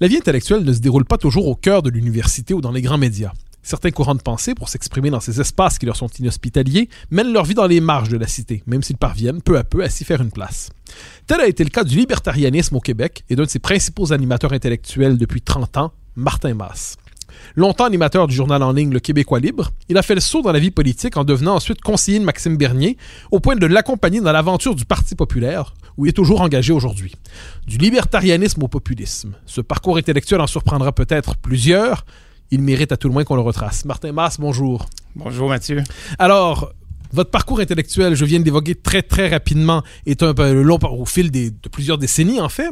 La vie intellectuelle ne se déroule pas toujours au cœur de l'université ou dans les grands médias. Certains courants de pensée, pour s'exprimer dans ces espaces qui leur sont inhospitaliers, mènent leur vie dans les marges de la cité, même s'ils parviennent peu à peu à s'y faire une place. Tel a été le cas du libertarianisme au Québec et d'un de ses principaux animateurs intellectuels depuis 30 ans, Martin Masse. Longtemps animateur du journal en ligne Le Québécois Libre, il a fait le saut dans la vie politique en devenant ensuite conseiller de Maxime Bernier, au point de l'accompagner dans l'aventure du Parti populaire, où il est toujours engagé aujourd'hui. Du libertarianisme au populisme. Ce parcours intellectuel en surprendra peut-être plusieurs, il mérite à tout le moins qu'on le retrace. Martin Mass, bonjour. Bonjour Mathieu. Alors, votre parcours intellectuel, je viens de l'évoquer très très rapidement, est un peu long au fil de plusieurs décennies en fait.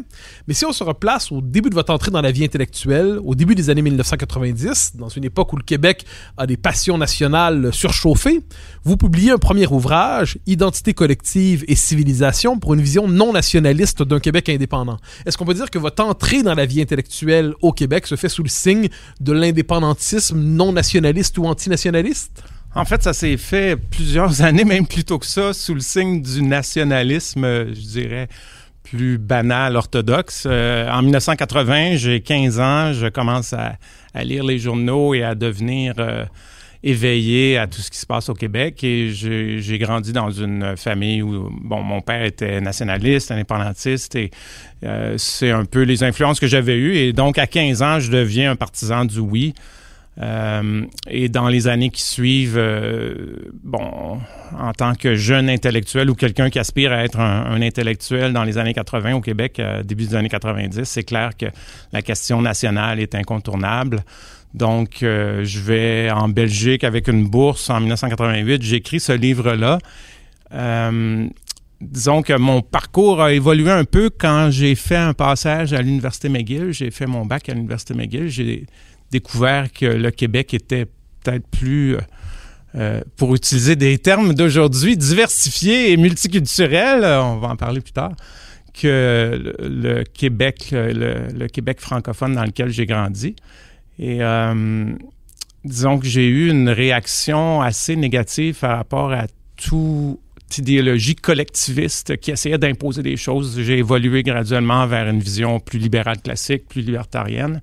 Mais si on se replace au début de votre entrée dans la vie intellectuelle, au début des années 1990, dans une époque où le Québec a des passions nationales surchauffées, vous publiez un premier ouvrage, Identité collective et civilisation, pour une vision non nationaliste d'un Québec indépendant. Est-ce qu'on peut dire que votre entrée dans la vie intellectuelle au Québec se fait sous le signe de l'indépendantisme non nationaliste ou antinationaliste? En fait, ça s'est fait plusieurs années, même plus tôt que ça, sous le signe du nationalisme, je dirais, plus banal, orthodoxe. Euh, en 1980, j'ai 15 ans, je commence à, lire les journaux et à devenir euh, éveillé à tout ce qui se passe au Québec. Et j'ai grandi dans une famille où, bon, mon père était nationaliste, indépendantiste, et euh, c'est un peu les influences que j'avais eues. Et donc, à 15 ans, je deviens un partisan du oui. Euh, et dans les années qui suivent, euh, bon, en tant que jeune intellectuel ou quelqu'un qui aspire à être un, intellectuel dans les années 80 au Québec, euh, début des années 90, c'est clair que la question nationale est incontournable. Donc, je vais en Belgique avec une bourse en 1988. J'écris ce livre-là. Disons que mon parcours a évolué un peu quand j'ai fait un passage à l'Université McGill. J'ai fait mon bac à l'Université McGill. J'ai découvert que le Québec était peut-être plus, euh, euh, pour utiliser des termes d'aujourd'hui, diversifié et multiculturel, on va en parler plus tard, que le, Québec, le, Québec francophone dans lequel j'ai grandi. Et euh, disons que j'ai eu une réaction assez négative par rapport à idéologie collectiviste qui essayait d'imposer des choses. J'ai évolué graduellement vers une vision plus libérale classique, plus libertarienne.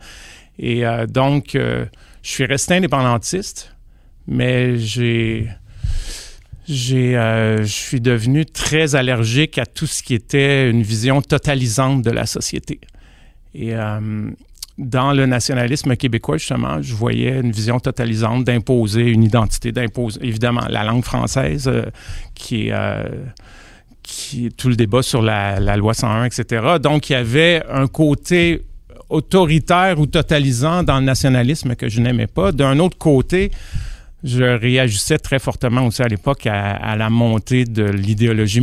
Et euh, donc, euh, je suis resté indépendantiste, mais j'ai j'ai, euh, je suis devenu très allergique à tout ce qui était une vision totalisante de la société. Et dans le nationalisme québécois, justement, je voyais une vision totalisante d'imposer une identité, d'imposer évidemment la langue française, qui est qui est tout le débat sur la, loi 101, etc. Donc, il y avait un côté autoritaire ou totalisant dans le nationalisme que je n'aimais pas. D'un autre côté, je réagissais très fortement aussi à l'époque à, la montée de l'idéologie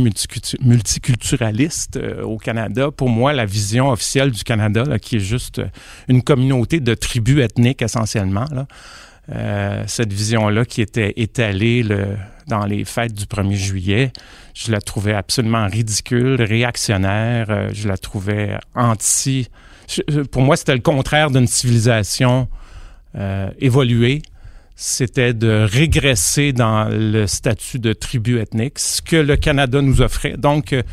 multiculturaliste euh, au Canada. Pour moi, la vision officielle du Canada, qui est juste une communauté de tribus ethniques essentiellement, euh, cette vision-là qui était étalée dans les fêtes du 1er juillet, je la trouvais absolument ridicule, réactionnaire, euh, je la trouvais anti- pour moi, c'était le contraire d'une civilisation euh, évoluée. C'était de régresser dans le statut de tribu ethnique, ce que le Canada nous offrait. Donc, euh,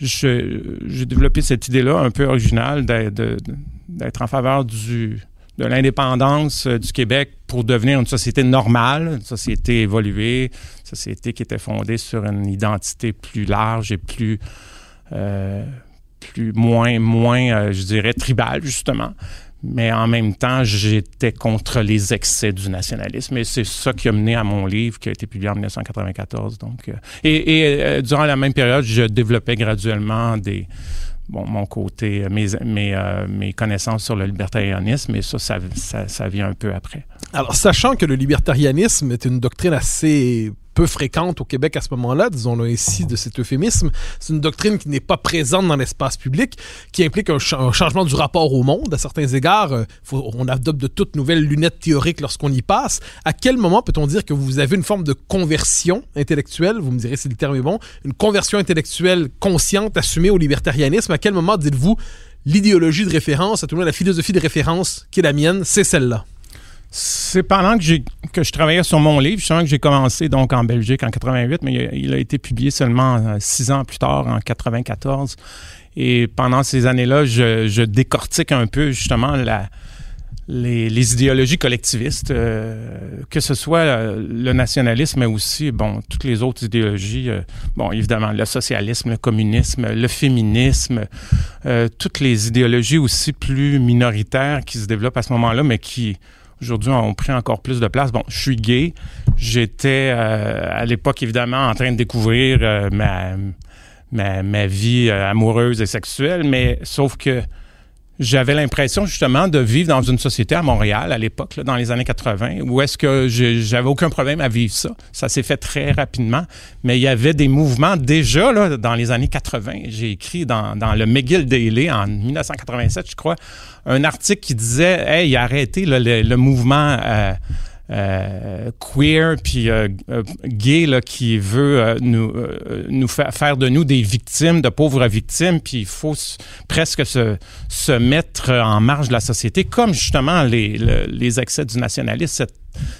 j'ai développé cette idée-là un peu originale d'être en faveur du, de l'indépendance euh, du Québec pour devenir une société normale, une société évoluée, une société qui était fondée sur une identité plus large et plus plus moins, moins je dirais, tribal, justement mais en même temps, j'étais contre les excès du nationalisme. Et c'est ça qui a mené à mon livre qui a été publié en 1994. Donc, et, et durant la même période, je développais graduellement mon côté, euh, mes connaissances sur le libertarianisme, et ça, ça, ça, ça vient un peu après. Alors, sachant que le libertarianisme est une doctrine assez peu fréquente au Québec à ce moment-là, disons-le ainsi de cet euphémisme. C'est une doctrine qui n'est pas présente dans l'espace public, qui implique un, changement du rapport au monde. À certains égards, euh, on adopte de toutes nouvelles lunettes théoriques lorsqu'on y passe. À quel moment peut-on dire que vous avez une forme de conversion intellectuelle, vous me direz si le terme est bon, une conversion intellectuelle consciente, assumée au libertarianisme? À quel moment dites-vous l'idéologie de référence, à tout le monde la philosophie de référence qui est la mienne, c'est celle-là? C'est pendant que, que je travaillais sur mon livre, justement, que j'ai commencé donc en Belgique en 88, mais il a, été publié seulement euh, six ans plus tard, en 94. Et pendant ces années-là, je, décortique un peu justement la, les, idéologies collectivistes, euh, que ce soit euh, le nationalisme, mais aussi, bon, toutes les autres idéologies, bon, évidemment, le socialisme, le communisme, le féminisme, toutes les idéologies aussi plus minoritaires qui se développent à ce moment-là, mais qui Aujourd'hui, on pris encore plus de place. Bon, je suis gay. J'étais euh, à l'époque, évidemment, en train de découvrir euh, ma, vie euh, amoureuse et sexuelle, mais sauf que j'avais l'impression justement de vivre dans une société à Montréal à l'époque, dans les années 80, où est-ce que j'avais aucun problème à vivre ça. Ça s'est fait très rapidement, mais il y avait des mouvements déjà là, dans les années 80. J'ai écrit dans, dans le McGill Daily en 1987, je crois, un article qui disait Hey, arrêtez le, le, mouvement. Euh, euh, queer puis euh, euh, gay là, qui veut nous, nous faire de nous des victimes, de pauvres victimes, puis il faut presque se, mettre en marge de la société, comme justement les, les excès du nationalisme,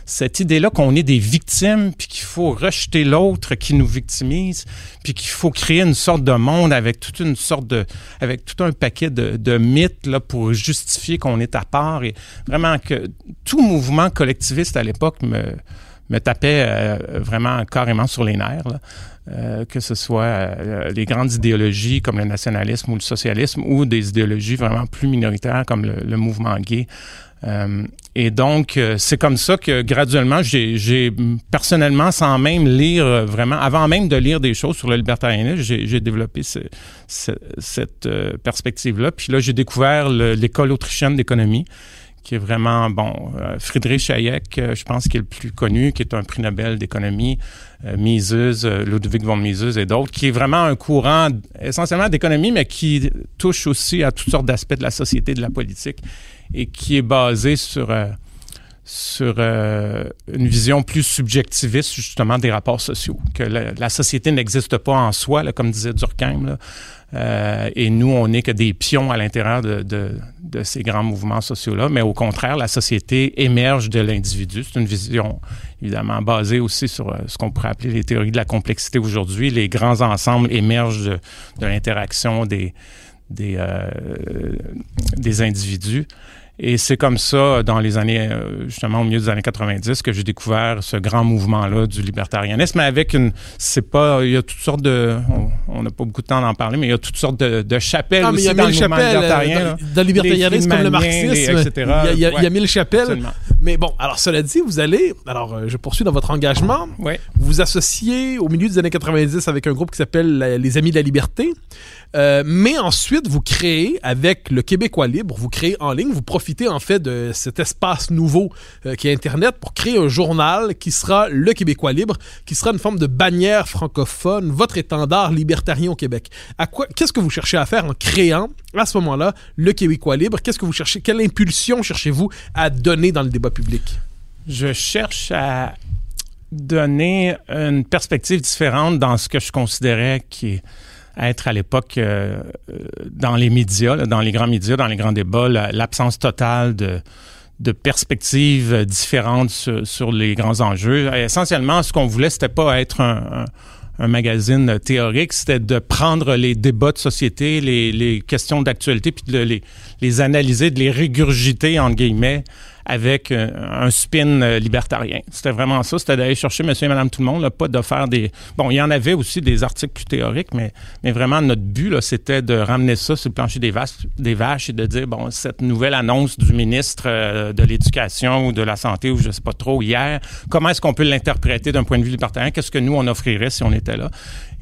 cette idée-là qu'on est des victimes, puis qu'il faut rejeter l'autre qui nous victimise, puis qu'il faut créer une sorte de monde avec toute une sorte de, avec tout un paquet de, mythes là pour justifier qu'on est à part et vraiment que tout mouvement collectiviste à l'époque me tapait euh, vraiment carrément sur les nerfs. Euh, que ce soit euh, les grandes idéologies comme le nationalisme ou le socialisme ou des idéologies vraiment plus minoritaires comme le mouvement gay. Euh, et donc, euh, c'est comme ça que graduellement, j'ai personnellement, sans même lire euh, vraiment, avant même de lire des choses sur le libertarianisme, j'ai développé cette perspective-là. Puis là, j'ai découvert l'école autrichienne d'économie, qui est vraiment, bon, Friedrich Hayek, je pense qu'il est le plus connu, qui est un prix Nobel d'économie, Mises, Ludwig von Mises et d'autres, qui est vraiment un courant essentiellement d'économie, mais qui touche aussi à toutes sortes d'aspects de la société, de la politique et qui est basé sur, euh, sur euh, une vision plus subjectiviste justement des rapports sociaux, que la, société n'existe pas en soi, là, comme disait Durkheim, euh, et nous, on n'est que des pions à l'intérieur de, de, ces grands mouvements sociaux-là, mais au contraire, la société émerge de l'individu. C'est une vision évidemment basée aussi sur ce qu'on pourrait appeler les théories de la complexité aujourd'hui. Les grands ensembles émergent de, l'interaction des, des, des individus. Et c'est comme ça, dans les années, euh, justement, au milieu des années 90, que j'ai découvert ce grand mouvement-là du libertarianisme, avec une, c'est pas, il y a toutes sortes de, on n'a pas beaucoup de temps d'en parler, mais il y a toutes sortes de, de chapelles ah, aussi il y a dans le chapelles, libertarien. Dans, dans, le libertarianisme, comme le marxisme, etc. il y a, il y a mille chapelles. Absolument. Mais bon, alors cela dit, vous allez, alors euh, je poursuis dans votre engagement, ouais. vous vous associez au milieu des années 90 avec un groupe qui s'appelle les Amis de la Liberté, euh, mais ensuite vous créez avec le Québécois libre, vous créez en ligne, vous profitez en fait de cet espace nouveau euh, qui est Internet pour créer un journal qui sera le Québécois libre, qui sera une forme de bannière francophone, votre étendard libertarien au Québec. À quoi, qu'est-ce que vous cherchez à faire en créant à ce moment-là le Québécois libre? Qu'est-ce que vous cherchez Quelle impulsion cherchez-vous à donner dans le débat public? Je cherche à donner une perspective différente dans ce que je considérais être à l'époque euh, dans les médias, dans les grands médias, dans les grands débats, l'absence totale de, perspectives différentes sur, les grands enjeux. essentiellement, ce qu'on voulait, c'était pas être un, magazine théorique, c'était de prendre les débats de société, les, questions d'actualité, puis de les analyser, de les régurgiter, entre guillemets, avec euh, un spin euh, libertarien. C'était vraiment ça, c'était d'aller chercher monsieur et madame tout le monde, là, pas de faire des... Bon, il y en avait aussi des articles plus théoriques, mais, mais vraiment notre but, là, c'était de ramener ça sur le plancher des vaches, des vaches et de dire, bon, cette nouvelle annonce du ministre euh, de l'Éducation ou de la Santé, ou je sais pas trop, hier, comment est-ce qu'on peut l'interpréter d'un point de vue libertarien? Qu'est-ce que nous, on offrirait si on était là?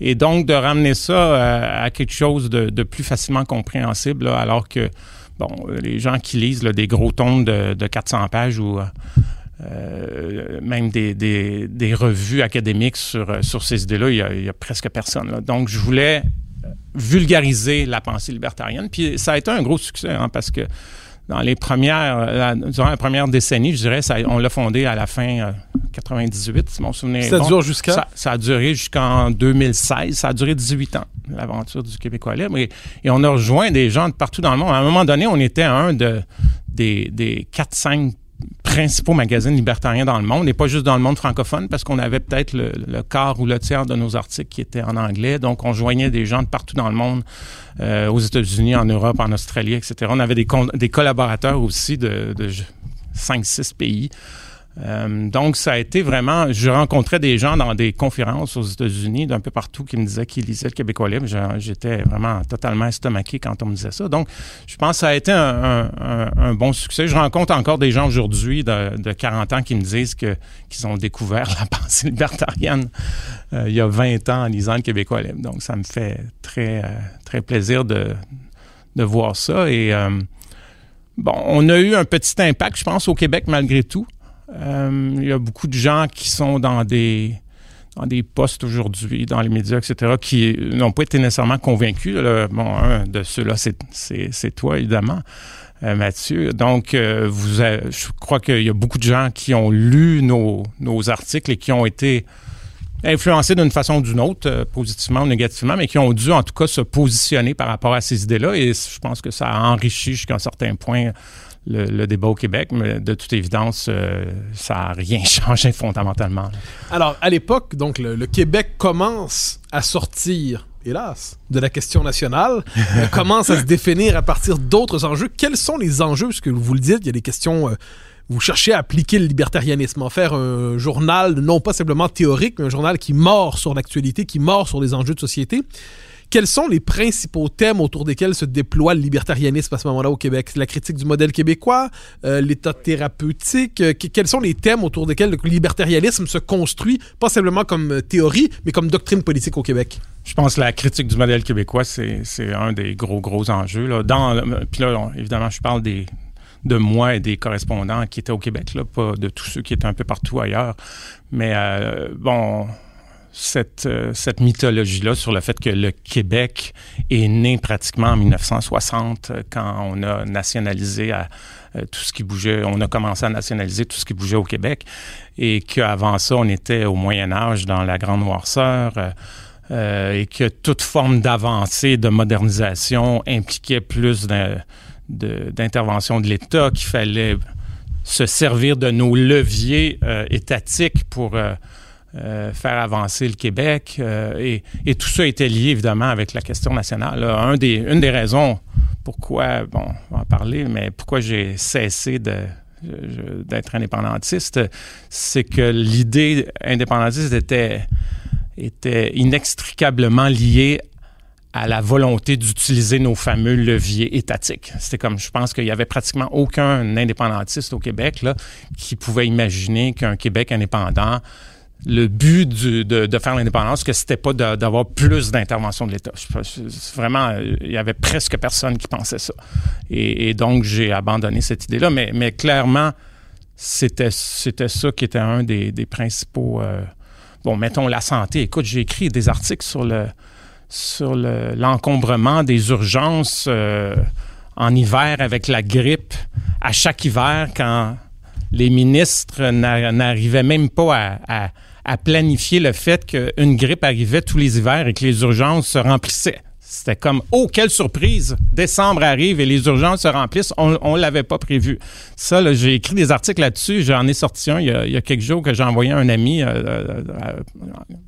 Et donc, de ramener ça à quelque chose de, de plus facilement compréhensible, alors que bon, les gens qui lisent des gros tomes de, 400 pages ou euh, même des, revues académiques sur, sur ces idées-là, il n'y a, presque personne. Donc, je voulais vulgariser la pensée libertarienne. Puis ça a été un gros succès, hein, parce que dans les premières, la, durant la première décennie, je dirais, ça, on l'a fondé à la fin 98, euh, si mon souvenir Ça dure jusqu'à? Ça, ça, a duré jusqu'en 2016. Ça a duré 18 ans, l'aventure du Québécois libre. Et, on a rejoint des gens de partout dans le monde. À un moment donné, on était un de, des, des 4-5 principaux magazines libertariens dans le monde, et pas juste dans le monde francophone, parce qu'on avait peut-être le, quart ou le tiers de nos articles qui étaient en anglais. Donc, on joignait des gens de partout dans le monde, euh, aux États-Unis, en Europe, en Australie, etc. On avait des, collaborateurs aussi de, de 5-6 pays. Euh, donc, ça a été vraiment. Je rencontrais des gens dans des conférences aux États-Unis, d'un peu partout, qui me disaient qu'ils lisaient le Québécois libre. J'étais vraiment totalement estomaqué quand on me disait ça. Donc, je pense que ça a été un, bon succès. Je rencontre encore des gens aujourd'hui de, 40 ans qui me disent qu'ils ont découvert la pensée libertarienne euh, il y a 20 ans en lisant le Québécois libre. Donc, ça me fait très, euh, très plaisir de, de voir ça. Et bon, on a eu un petit impact, je pense, au Québec malgré tout. Euh, il y a beaucoup de gens qui sont dans des dans des postes aujourd'hui, dans les médias, etc., qui n'ont pas été nécessairement convaincus. bon, un de ceux-là, c'est toi, évidemment, euh, Mathieu. Donc, euh, vous je crois qu'il y a beaucoup de gens qui ont lu nos, nos articles et qui ont été influencés d'une façon ou d'une autre, positivement ou négativement, mais qui ont dû en tout cas se positionner par rapport à ces idées-là. Et je pense que ça a enrichi jusqu'à un certain point le, débat au Québec, mais de toute évidence, euh, ça n'a rien changé fondamentalement. Alors, à l'époque, donc, le, Québec commence à sortir, hélas, de la question nationale, euh, commence à se définir à partir d'autres enjeux. Quels sont les enjeux? Parce que vous le dites, il y a des questions... Euh, vous cherchez à appliquer le libertarianisme, en faire un journal non pas simplement théorique, mais un journal qui mord sur l'actualité, qui mord sur les enjeux de société. Quels sont les principaux thèmes autour desquels se déploie le libertarianisme à ce moment-là au Québec? La critique du modèle québécois, euh, l'état thérapeutique. Euh, quels sont les thèmes autour desquels le libertarianisme se construit, pas simplement comme euh, théorie, mais comme doctrine politique au Québec? Je pense que la critique du modèle québécois, c'est un des gros, gros enjeux. Là. Puis là, évidemment, je parle des, de moi et des correspondants qui étaient au Québec, là, pas de tous ceux qui étaient un peu partout ailleurs. Mais bon, cette, euh, cette mythologie-là sur le fait que le Québec est né pratiquement en 1960 euh, quand on a nationalisé euh, tout ce qui bougeait, on a commencé à nationaliser tout ce qui bougeait au Québec et qu'avant ça, on était au Moyen Âge dans la Grande Noirceur. et que toute forme d'avancée, de modernisation impliquait plus d'intervention de, l'État, qu'il fallait se servir de nos leviers étatiques pour faire avancer le Québec. Euh, et, tout ça était lié évidemment avec la question nationale. Un des, une des raisons pourquoi, bon, on va en parler, mais pourquoi j'ai cessé de, d'être indépendantiste, c'est que l'idée indépendantiste était, était inextricablement liée à la volonté d'utiliser nos fameux leviers étatiques. C'était comme, je pense qu'il y avait pratiquement aucun indépendantiste au Québec là, qui pouvait imaginer qu'un Québec indépendant le but de, faire l'indépendance, que c'était pas d'avoir plus d'intervention de l'État. Vraiment, il y avait presque personne qui pensait ça. Et, donc, j'ai abandonné cette idée-là. Mais, clairement, c'était ça qui était un des, principaux... Euh, bon, mettons la santé. Écoute, j'ai écrit des articles sur le sur l'encombrement des urgences euh, en hiver avec la grippe. À chaque hiver, quand les ministres n'arrivaient même pas à, planifier le fait qu'une grippe arrivait tous les hivers et que les urgences se remplissaient. C'était comme, oh, quelle surprise! Décembre arrive et les urgences se remplissent. On ne l'avait pas prévu. Ça, j'ai écrit des articles là-dessus. J'en ai sorti un il y, a, quelques jours que j'ai envoyé à un ami euh, euh,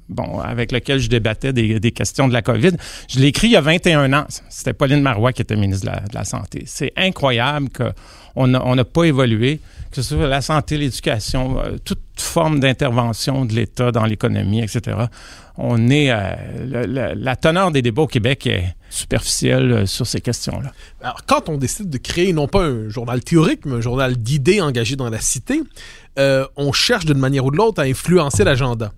bon, avec lequel je débattais des, questions de la COVID. Je l'ai écrit il y a 21 ans. C'était Pauline Marois qui était ministre de la, Santé. C'est incroyable qu'on n'a pas évolué que ce soit la santé, l'éducation, euh, forme d'intervention de l'État dans l'économie, etc. On est la, la, teneur des débats au Québec est superficielle sur ces questions-là. Alors, quand on décide de créer non pas un journal théorique, mais un journal d'idées engagé dans la cité, euh, on cherche d'une manière ou de l'autre à influencer l'agenda.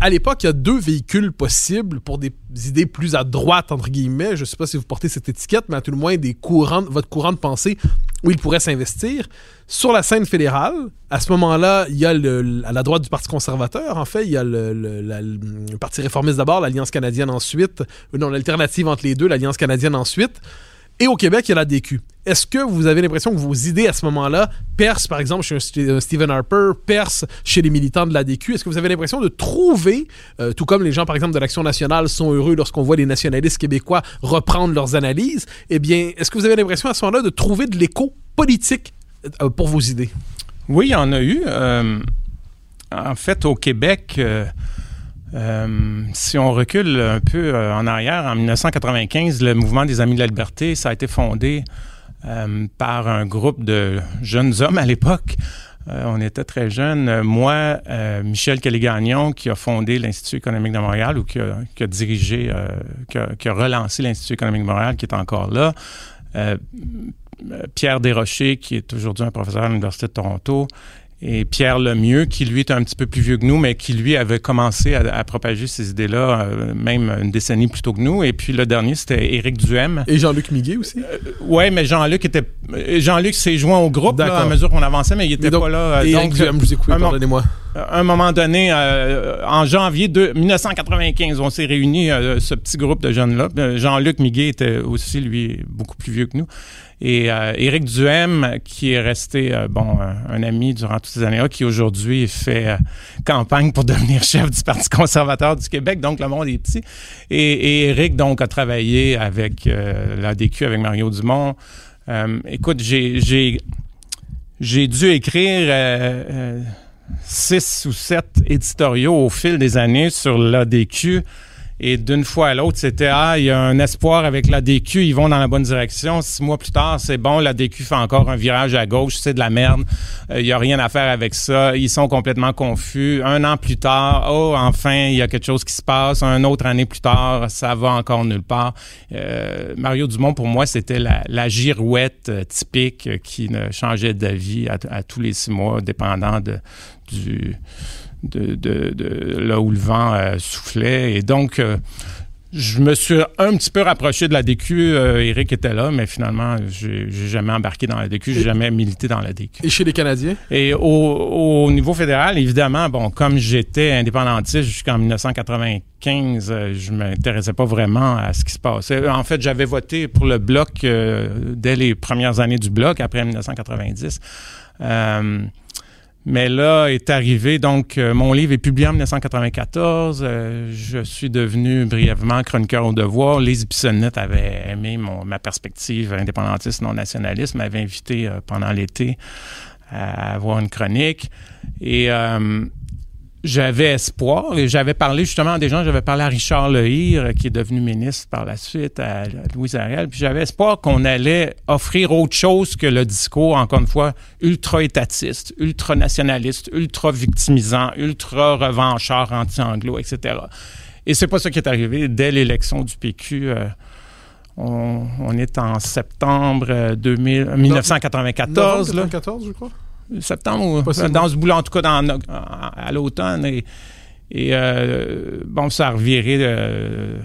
À l'époque, il y a deux véhicules possibles pour des idées plus à droite, entre guillemets. Je ne sais pas si vous portez cette étiquette, mais à tout le moins des courants, votre courant de pensée où il pourrait s'investir. Sur la scène fédérale, à ce moment-là, il y a à la droite du Parti conservateur, en fait, il y a le, Parti réformiste d'abord, l'Alliance canadienne ensuite, euh, non, l'alternative entre les deux, l'Alliance canadienne ensuite. Et au Québec, il y a la DQ. Est-ce que vous avez l'impression que vos idées à ce moment-là percent, par exemple, chez un Stephen Harper, percent chez les militants de la DQ? Est-ce que vous avez l'impression de trouver, euh, tout comme les gens, par exemple, de l'Action nationale sont heureux lorsqu'on voit les nationalistes québécois reprendre leurs analyses, eh bien, est-ce que vous avez l'impression à ce moment-là de trouver de l'écho politique euh, pour vos idées? Oui, il y en a eu. Euh, en fait, au Québec... Euh, si on recule un peu euh, en arrière, en 1995, le mouvement des Amis de la Liberté, ça a été fondé euh, par un groupe de jeunes hommes à l'époque. on était très jeunes. Moi, Michel Kelly-Gagnon, qui a fondé l'Institut économique de Montréal ou qui a, dirigé, qui, a, relancé l'Institut économique de Montréal, qui est encore là. Pierre Desrochers, qui est aujourd'hui un professeur à l'Université de Toronto, et Pierre Lemieux, qui lui est un petit peu plus vieux que nous, mais qui lui avait commencé à, propager ces idées-là, euh, même une décennie plus tôt que nous. Et puis le dernier, c'était Éric Duhem. Et Jean-Luc Miguet aussi. Euh, oui, mais Jean-Luc était. Jean-Luc s'est joint au groupe à mesure qu'on avançait, mais il n'était pas là. Euh, et donc, Duhem, je vous écoute, pardonnez-moi. À un moment donné, en janvier de 1995, on s'est réunis, ce petit groupe de jeunes-là. Jean-Luc Miguet était aussi, lui, beaucoup plus vieux que nous. Et euh, Éric Duhem, qui est resté euh, bon un, ami durant toutes ces années-là, qui aujourd'hui fait euh, campagne pour devenir chef du Parti conservateur du Québec, donc le monde est petit. Et, et Éric, donc, a travaillé avec la DQ, avec Mario Dumont. écoute, j'ai dû écrire six ou sept éditoriaux au fil des années sur l'ADQ et d'une fois à l'autre, c'était Ah, il y a un espoir avec la DQ, ils vont dans la bonne direction. Six mois plus tard, c'est bon, la DQ fait encore un virage à gauche, c'est de la merde. Euh, il y a rien à faire avec ça. Ils sont complètement confus. Un an plus tard, oh, enfin, il y a quelque chose qui se passe. Un autre année plus tard, ça va encore nulle part. Euh, Mario Dumont, pour moi, c'était la, la, girouette euh, typique qui ne changeait d'avis à, à tous les six mois, dépendant de, du de, de, de, là où le vent euh, soufflait. Et donc, euh, je me suis un petit peu rapproché de la DQ. Euh, Eric était là, mais finalement, j'ai jamais embarqué dans la DQ, j'ai jamais milité dans la DQ. Et chez les Canadiens? Et au, au niveau fédéral, évidemment, bon, comme j'étais indépendantiste jusqu'en 1995, je m'intéressais pas vraiment à ce qui se passait. En fait, j'avais voté pour le bloc dès les premières années du bloc, après 1990. Mais là est arrivé, donc, euh, mon livre est publié en 1994. Euh, je suis devenu brièvement chroniqueur au devoir. Les Bissonnette avait aimé mon, ma perspective indépendantiste non nationaliste, m'avait invité euh, pendant l'été à avoir une chronique. Et j'avais espoir et j'avais parlé justement à des gens, j'avais parlé à Richard Lehir, qui est devenu ministre par la suite, à Louise Ariel, puis j'avais espoir qu'on allait offrir autre chose que le discours, encore une fois, ultra-étatiste, ultra-nationaliste, ultra-victimisant, ultra-revanchard anti-anglo, etc. Et c'est pas ça qui est arrivé. Dès l'élection du PQ, euh, on, est en septembre 2000, euh, 1994. 1994, je crois septembre, dans ce boulot, en tout cas dans, à l'automne. Et, et euh, bon, ça a reviré euh,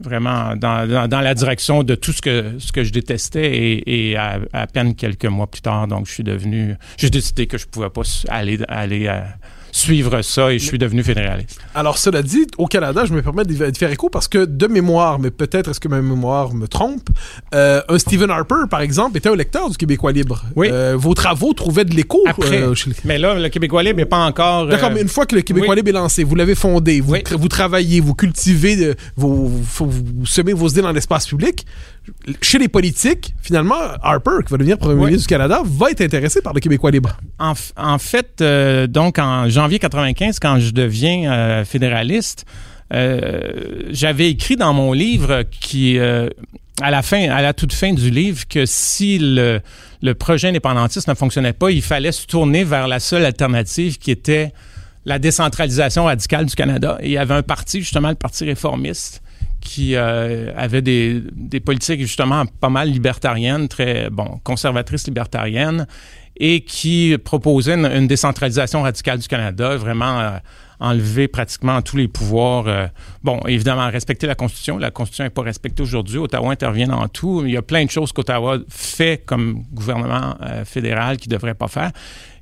vraiment dans, dans, la direction de tout ce que, ce que je détestais. Et, et à, à, peine quelques mois plus tard, donc je suis devenu. J'ai décidé que je pouvais pas aller, aller à suivre ça et je suis devenu fédéraliste. Alors, cela dit, au Canada, je me permets de faire écho parce que de mémoire, mais peut-être est-ce que ma mémoire me trompe, euh, un Stephen Harper, par exemple, était un lecteur du Québécois libre. Oui. Euh, vos travaux trouvaient de l'écho. Après. Euh, mais là, le Québécois libre n'est pas encore. D'accord, mais une fois que le Québécois libre est lancé, vous l'avez fondé, vous, vous travaillez, vous cultivez, vous, vous semez vos idées dans l'espace public chez les politiques, finalement, Harper, qui va devenir premier ministre du Canada, va être intéressé par le Québécois libre. En, fait, euh, donc en janvier 95, quand je deviens euh, fédéraliste, euh, j'avais écrit dans mon livre qui à la fin, à la toute fin du livre, que si le, le projet indépendantiste ne fonctionnait pas, il fallait se tourner vers la seule alternative qui était la décentralisation radicale du Canada. Et il y avait un parti, justement, le Parti réformiste, qui euh, avait des, des, politiques justement pas mal libertariennes, très bon conservatrices libertariennes, et qui proposait une, décentralisation radicale du Canada, vraiment euh, enlever pratiquement tous les pouvoirs. Euh, bon, évidemment, respecter la Constitution. La Constitution n'est pas respectée aujourd'hui. Ottawa intervient dans tout. Il y a plein de choses qu'Ottawa fait comme gouvernement fédéral qui ne devrait pas faire.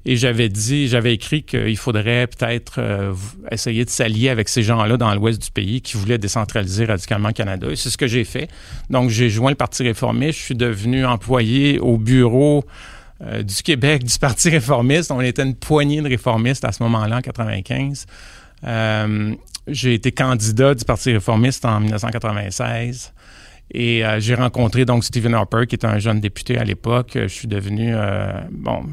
Et j'avais dit, j'avais écrit qu'il faudrait peut-être euh, essayer de s'allier avec ces gens-là dans l'ouest du pays qui voulaient décentraliser radicalement le Canada. Et c'est ce que j'ai fait. Donc, j'ai joint le Parti réformiste. Je suis devenu employé au bureau euh, du Québec du Parti réformiste. On était une poignée de réformistes à ce moment-là, en 95. Euh, j'ai été candidat du Parti réformiste en 1996. Et euh, j'ai rencontré donc Stephen Harper, qui est un jeune député à l'époque. Je suis devenu, euh, bon,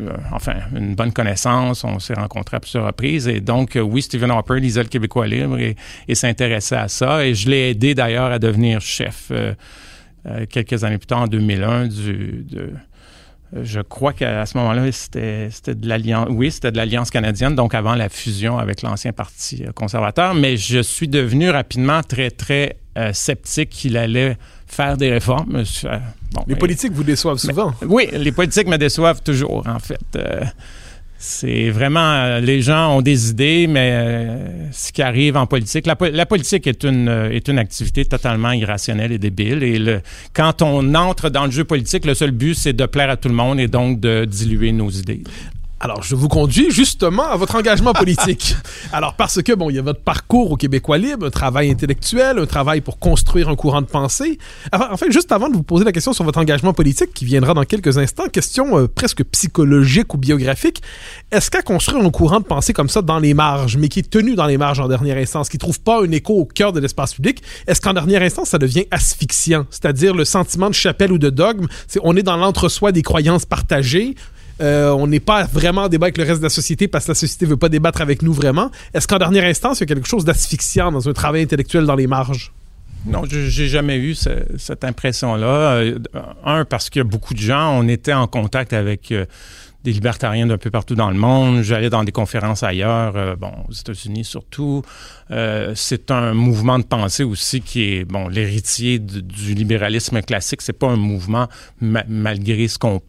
euh, enfin, une bonne connaissance. On s'est rencontrés à plusieurs reprises. Et donc, oui, Stephen Harper lisait le Québécois libre et, s'intéressait à ça. Et je l'ai aidé d'ailleurs à devenir chef quelques années plus tard, en 2001, du, de, je crois qu'à ce moment-là, c'était, de l'Alliance. Oui, c'était de l'Alliance canadienne, donc avant la fusion avec l'ancien Parti conservateur. Mais je suis devenu rapidement très, très euh, sceptique qu'il allait faire des réformes. Euh, les politiques vous déçoivent souvent. oui, les politiques me déçoivent toujours, en fait. Euh, c'est vraiment, les gens ont des idées, mais ce qui arrive en politique, la, politique est une, est une activité totalement irrationnelle et débile. Et le, quand on entre dans le jeu politique, le seul but, c'est de plaire à tout le monde et donc de diluer nos idées. Alors, je vous conduis justement à votre engagement politique. Alors, parce que, bon, il y a votre parcours au Québécois libre, un travail intellectuel, un travail pour construire un courant de pensée. Enfin, en fait, juste avant de vous poser la question sur votre engagement politique, qui viendra dans quelques instants, question euh, presque psychologique ou biographique, est-ce qu'à construire un courant de pensée comme ça dans les marges, mais qui est tenu dans les marges en dernière instance, qui trouve pas un écho au cœur de l'espace public, est-ce qu'en dernière instance, ça devient asphyxiant? C'est-à-dire le sentiment de chapelle ou de dogme, c'est on est dans l'entre-soi des croyances partagées, euh, on n'est pas vraiment en débat avec le reste de la société parce que la société veut pas débattre avec nous vraiment. Est-ce qu'en dernière instance, il y a quelque chose d'asphyxiant dans un travail intellectuel dans les marges? Non, j'ai jamais eu cette impression-là. Euh, un, parce que beaucoup de gens, on était en contact avec euh, des libertariens d'un peu partout dans le monde. J'allais dans des conférences ailleurs, bon, aux États-Unis surtout. c'est un mouvement de pensée aussi qui est, bon, l'héritier du libéralisme classique. C'est pas un mouvement malgré ce qu'on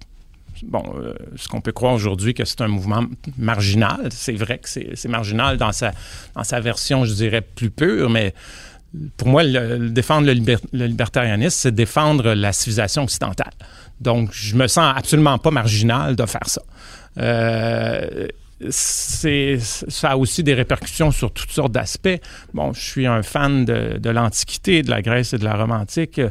bon, euh, ce qu'on peut croire aujourd'hui que c'est un mouvement marginal. C'est vrai que c'est marginal dans sa, dans sa version, je dirais, plus pure, mais pour moi, défendre le, libertarianisme, c'est défendre la civilisation occidentale. Donc, je me sens absolument pas marginal de faire ça. Euh, c'est, ça a aussi des répercussions sur toutes sortes d'aspects. Bon, je suis un fan de, l'Antiquité, de la Grèce et de la romantique.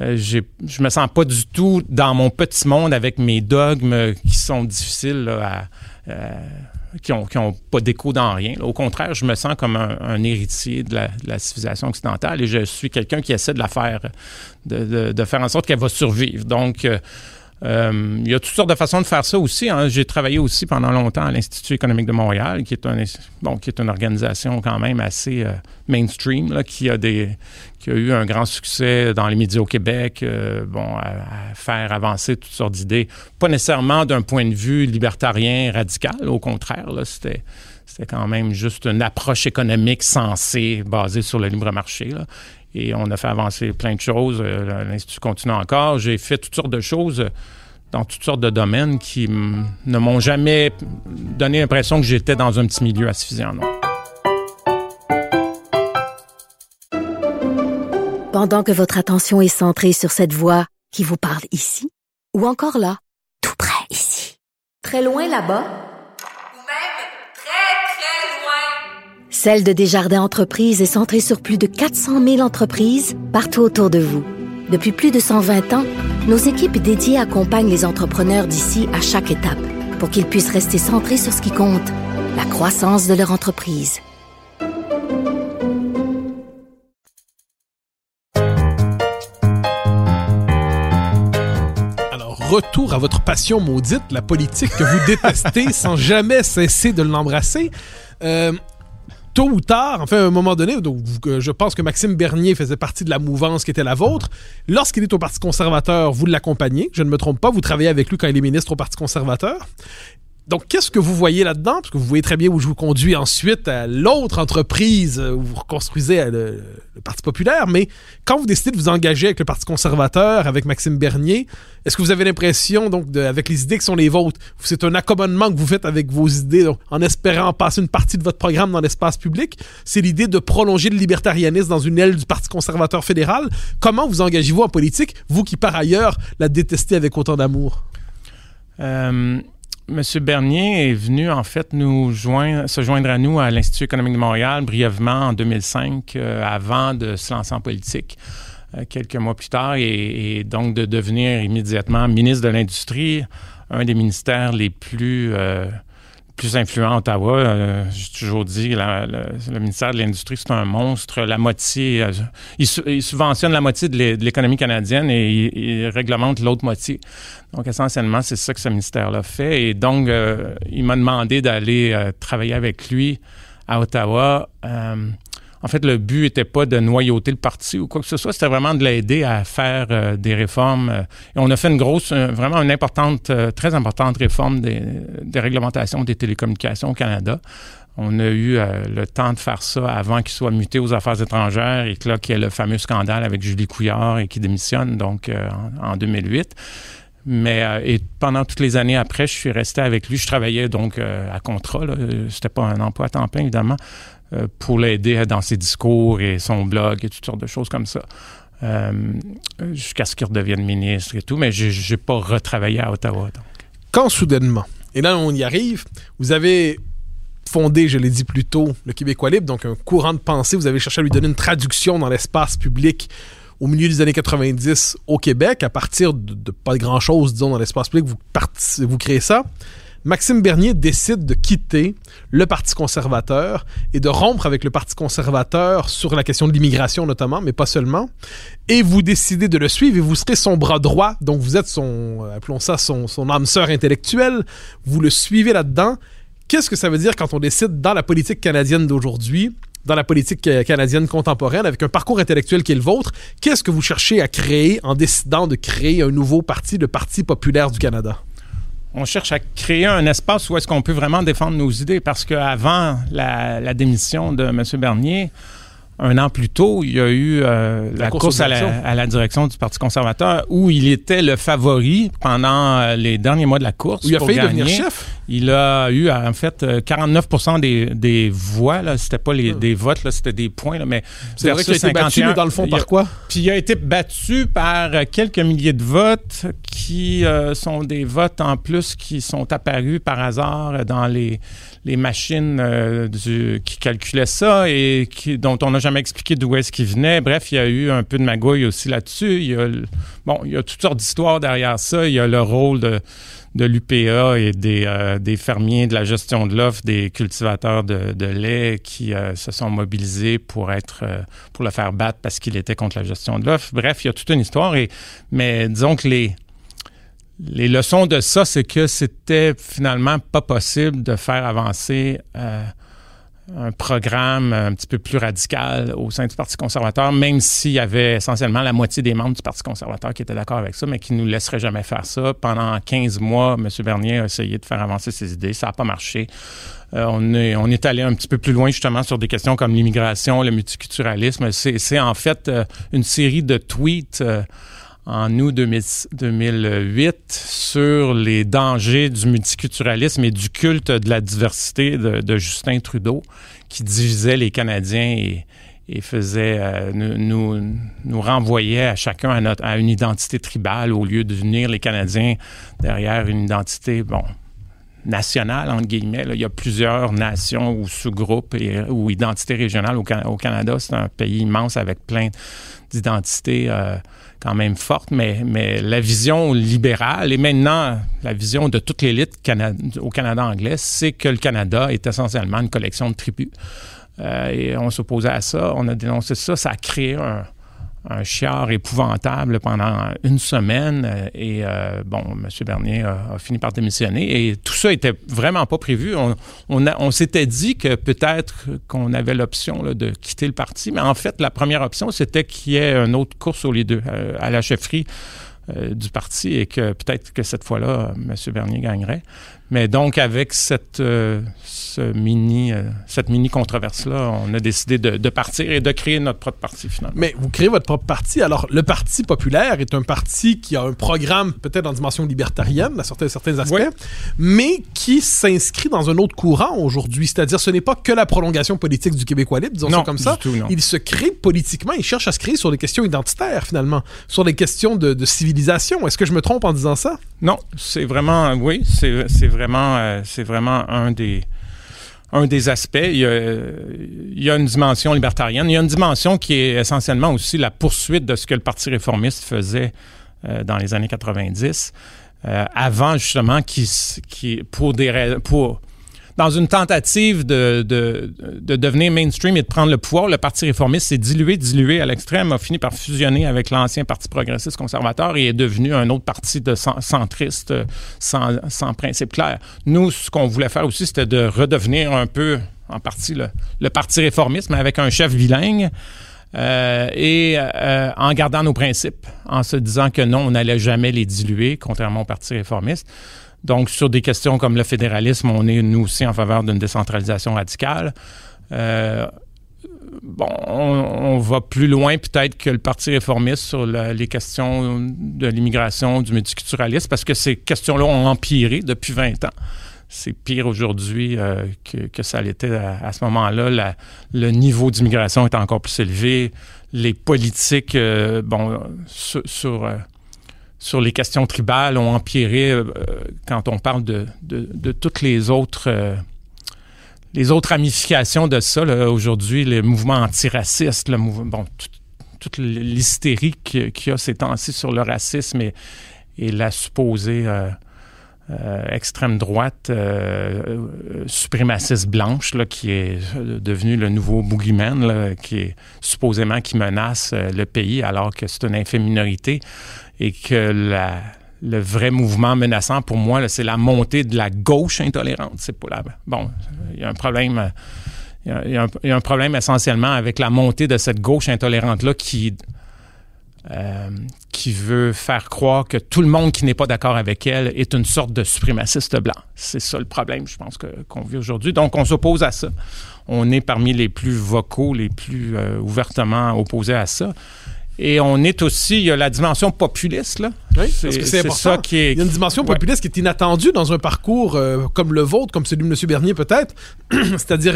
Euh, je me sens pas du tout dans mon petit monde avec mes dogmes qui sont difficiles à... Euh, qui n'ont ont pas d'écho dans rien. Au contraire, je me sens comme un, héritier de la, civilisation occidentale et je suis quelqu'un qui essaie de la faire, de, de faire en sorte qu'elle va survivre. Donc, euh, euh, il y a toutes sortes de façons de faire ça aussi. Hein. J'ai travaillé aussi pendant longtemps à l'Institut économique de Montréal, qui est, un, bon, qui est une organisation quand même assez euh, mainstream, qui, a eu un grand succès dans les médias au Québec, euh, bon, à, faire avancer toutes sortes d'idées. Pas nécessairement d'un point de vue libertarien radical, au contraire, c'était c'était quand même juste une approche économique sensée, basée sur le libre marché. Et on a fait avancer plein de choses. Euh, L'Institut continue encore. J'ai fait toutes sortes de choses dans toutes sortes de domaines qui ne m'ont jamais donné l'impression que j'étais dans un petit milieu suffisant. Non. Pendant que votre attention est centrée sur cette voix qui vous parle ici, ou encore là, tout près ici, très loin là-bas, Celle de Desjardins Entreprises est centrée sur plus de 400 000 entreprises partout autour de vous. Depuis plus de 120 ans, nos équipes dédiées accompagnent les entrepreneurs d'ici à chaque étape pour qu'ils puissent rester centrés sur ce qui compte, la croissance de leur entreprise. Alors, retour à votre passion maudite, la politique que vous détestez sans jamais cesser de l'embrasser. Euh, tôt ou tard, enfin à un moment donné, donc, je pense que Maxime Bernier faisait partie de la mouvance qui était la vôtre. Lorsqu'il est au Parti conservateur, vous l'accompagnez, je ne me trompe pas, vous travaillez avec lui quand il est ministre au Parti conservateur. Donc, qu'est-ce que vous voyez là-dedans? Parce que vous voyez très bien où je vous conduis ensuite à l'autre entreprise où vous reconstruisez le, Parti populaire. Mais quand vous décidez de vous engager avec le Parti conservateur, avec Maxime Bernier, est-ce que vous avez l'impression, donc, avec les idées qui sont les vôtres, c'est un accommodement que vous faites avec vos idées, en espérant passer une partie de votre programme dans l'espace public? C'est l'idée de prolonger le libertarianisme dans une aile du Parti conservateur fédéral. Comment vous engagez-vous en politique, vous qui, par ailleurs, la détestez avec autant d'amour? Euh Monsieur Bernier est venu en fait nous joindre, se joindre à nous à l'Institut économique de Montréal brièvement en 2005, euh, avant de se lancer en politique. Euh, quelques mois plus tard, et, donc de devenir immédiatement ministre de l'Industrie, un des ministères les plus euh, plus influent à Ottawa. Euh, j'ai toujours dit, le ministère de l'Industrie, c'est un monstre. La moitié, euh, il, subventionne la moitié de l'économie canadienne et il, réglemente l'autre moitié. Donc, essentiellement, c'est ça que ce ministère-là fait. Et donc, euh, il m'a demandé d'aller travailler avec lui à Ottawa en fait, le but n'était pas de noyauter le parti ou quoi que ce soit, c'était vraiment de l'aider à faire euh, des réformes. Euh, et on a fait une grosse, vraiment une importante, euh, très importante réforme des, réglementations des télécommunications au Canada. On a eu le temps de faire ça avant qu'il soit muté aux affaires étrangères et que là, qu'il y ait le fameux scandale avec Julie Couillard et qui démissionne donc en, 2008. Mais et pendant toutes les années après, je suis resté avec lui. Je travaillais donc à contrat. C'était pas un emploi à temps plein, évidemment. Euh, pour l'aider dans ses discours et son blog et toutes sortes de choses comme ça. Euh, jusqu'à ce qu'il redevienne ministre et tout, mais je n'ai pas retravaillé à Ottawa. Quand soudainement, et là on y arrive, vous avez fondé, je l'ai dit plus tôt, le Québécois libre, donc un courant de pensée, vous avez cherché à lui donner une traduction dans l'espace public au milieu des années 90 au Québec, à partir de, pas grand-chose, disons, dans l'espace public, vous créez ça. Maxime Bernier décide de quitter le Parti conservateur et de rompre avec le Parti conservateur sur la question de l'immigration notamment, mais pas seulement. Et vous décidez de le suivre et vous serez son bras droit, donc vous êtes son, euh, appelons ça son, son âme sœur intellectuelle. Vous le suivez là-dedans. Qu'est-ce que ça veut dire quand on décide dans la politique canadienne d'aujourd'hui dans la politique canadienne contemporaine, avec un parcours intellectuel qui est le vôtre, qu'est-ce que vous cherchez à créer en décidant de créer un nouveau parti, le Parti populaire du Canada? On cherche à créer un espace où est-ce qu'on peut vraiment défendre nos idées parce qu'avant la, la démission de M. Bernier, un an plus tôt, il y a eu euh, la, course, à, la, direction du Parti conservateur où il était le favori pendant euh, les derniers mois de la course. il a failli devenir chef? Il a eu en fait 49 euh, des, des voix. Là, c'était pas les, des votes, là, c'était des points. Là, mais c'est vrai qu'il a été battu, mais dans le fond, par quoi? Puis il a été battu par quelques milliers de votes qui sont des votes en plus qui sont apparus par hasard dans les les machines euh, qui calculaient ça et dont on n'a jamais expliqué d'où est-ce qu'ils venaient. Bref, il y a eu un peu de magouille aussi là-dessus. Il y a, bon, il y a toutes sortes d'histoires derrière ça. Il y a le rôle de, l'UPA et des, euh, des, fermiers de la gestion de l'offre, des cultivateurs de, lait qui euh, se sont mobilisés pour être pour le faire battre parce qu'il était contre la gestion de l'offre. Bref, il y a toute une histoire. Mais disons que les, les leçons de ça, c'est que c'était finalement pas possible de faire avancer euh, un programme un petit peu plus radical au sein du Parti conservateur, même s'il y avait essentiellement la moitié des membres du Parti conservateur qui étaient d'accord avec ça, mais qui ne nous laisseraient jamais faire ça. Pendant 15 mois, M. Bernier a essayé de faire avancer ses idées. Ça n'a pas marché. Euh, on, est, on est allé un petit peu plus loin justement sur des questions comme l'immigration, le multiculturalisme. C'est en fait euh, une série de tweets en août 2008 sur les dangers du multiculturalisme et du culte de la diversité de, Justin Trudeau, qui divisait les Canadiens et, faisait euh, nous, renvoyait à chacun à, une identité tribale au lieu de venir les Canadiens derrière une identité, bon, nationale, entre guillemets. Il y a plusieurs nations ou sous-groupes ou identités régionales au, Canada. C'est un pays immense avec plein d'identités. Euh, quand même forte, mais, la vision libérale et maintenant la vision de toute l'élite au Canada anglais, c'est que le Canada est essentiellement une collection de tribus. Euh, et on s'opposait à ça, on a dénoncé ça, ça a créé un, un chiard épouvantable pendant une semaine. Euh, et euh, bon, M. Bernier a, fini par démissionner. Et tout ça était vraiment pas prévu. On, on, s'était dit que peut-être qu'on avait l'option de quitter le parti, mais en fait, la première option, c'était qu'il y ait une autre course aux deux, euh, à la chefferie du parti et que peut-être que cette fois-là, M. Bernier gagnerait. Mais donc, avec cette, mini, euh, cette mini controverse-là, on a décidé de, partir et de créer notre propre parti finalement. Mais vous créez votre propre parti. Alors, le Parti populaire est un parti qui a un programme peut-être en dimension libertarienne, à certains, certains aspects, mais qui s'inscrit dans un autre courant aujourd'hui. C'est-à-dire, ce n'est pas que la prolongation politique du Québécois libre, disons ça comme ça. Il se crée politiquement, il cherche à se créer sur des questions identitaires finalement, sur des questions de, civilisation. Est-ce que je me trompe en disant ça? Non, c'est vraiment, oui, c'est vraiment, euh, c'est vraiment un des un des aspects. Il y, a, une dimension libertarienne. Il y a une dimension qui est essentiellement aussi la poursuite de ce que le Parti réformiste faisait euh, dans les années 90, euh, avant justement qui, qui pour des pour dans une tentative de, de, de, devenir mainstream et de prendre le pouvoir, le Parti réformiste s'est dilué, dilué à l'extrême, a fini par fusionner avec l'ancien Parti progressiste conservateur et est devenu un autre parti de centriste sans, sans principe clair. Nous, ce qu'on voulait faire aussi, c'était de redevenir un peu, en partie, le, le Parti réformiste, mais avec un chef bilingue. Euh, et euh, en gardant nos principes, en se disant que non, on n'allait jamais les diluer, contrairement au Parti réformiste. Donc, sur des questions comme le fédéralisme, on est, nous aussi, en faveur d'une décentralisation radicale. Euh, bon, on, va plus loin peut-être que le Parti réformiste sur les questions de l'immigration, du multiculturalisme, parce que ces questions-là ont empiré depuis 20 ans. C'est pire aujourd'hui euh, que, ça l'était à, ce moment-là. Le niveau d'immigration est encore plus élevé. Les politiques, euh, bon, sur sur les questions tribales ont empiré euh, quand on parle de, toutes les autres euh, les autres ramifications de ça. Aujourd'hui, les mouvements antiracistes, le mouvement, toute l'hystérie qu'il y a ces temps-ci sur le racisme et, la supposée euh, extrême droite suprémaciste blanche là, qui est devenue le nouveau boogeyman, qui est supposément qui menace le pays alors que c'est une infime minorité et que le vrai mouvement menaçant pour moi, c'est la montée de la gauche intolérante. C'est bon, il y a un problème. Il y, a un, problème essentiellement avec la montée de cette gauche intolérante-là qui, euh, qui veut faire croire que tout le monde qui n'est pas d'accord avec elle est une sorte de suprémaciste blanc. C'est ça le problème, je pense, qu'on vit aujourd'hui. Donc, on s'oppose à ça. On est parmi les plus vocaux, les plus euh, ouvertement opposés à ça. Et on est aussi, il y a la dimension populiste, là. Oui, c'est ça qui est. Il y a une dimension populiste qui est inattendue dans un parcours euh, comme le vôtre, comme celui de M. Bernier peut-être. C'est-à-dire,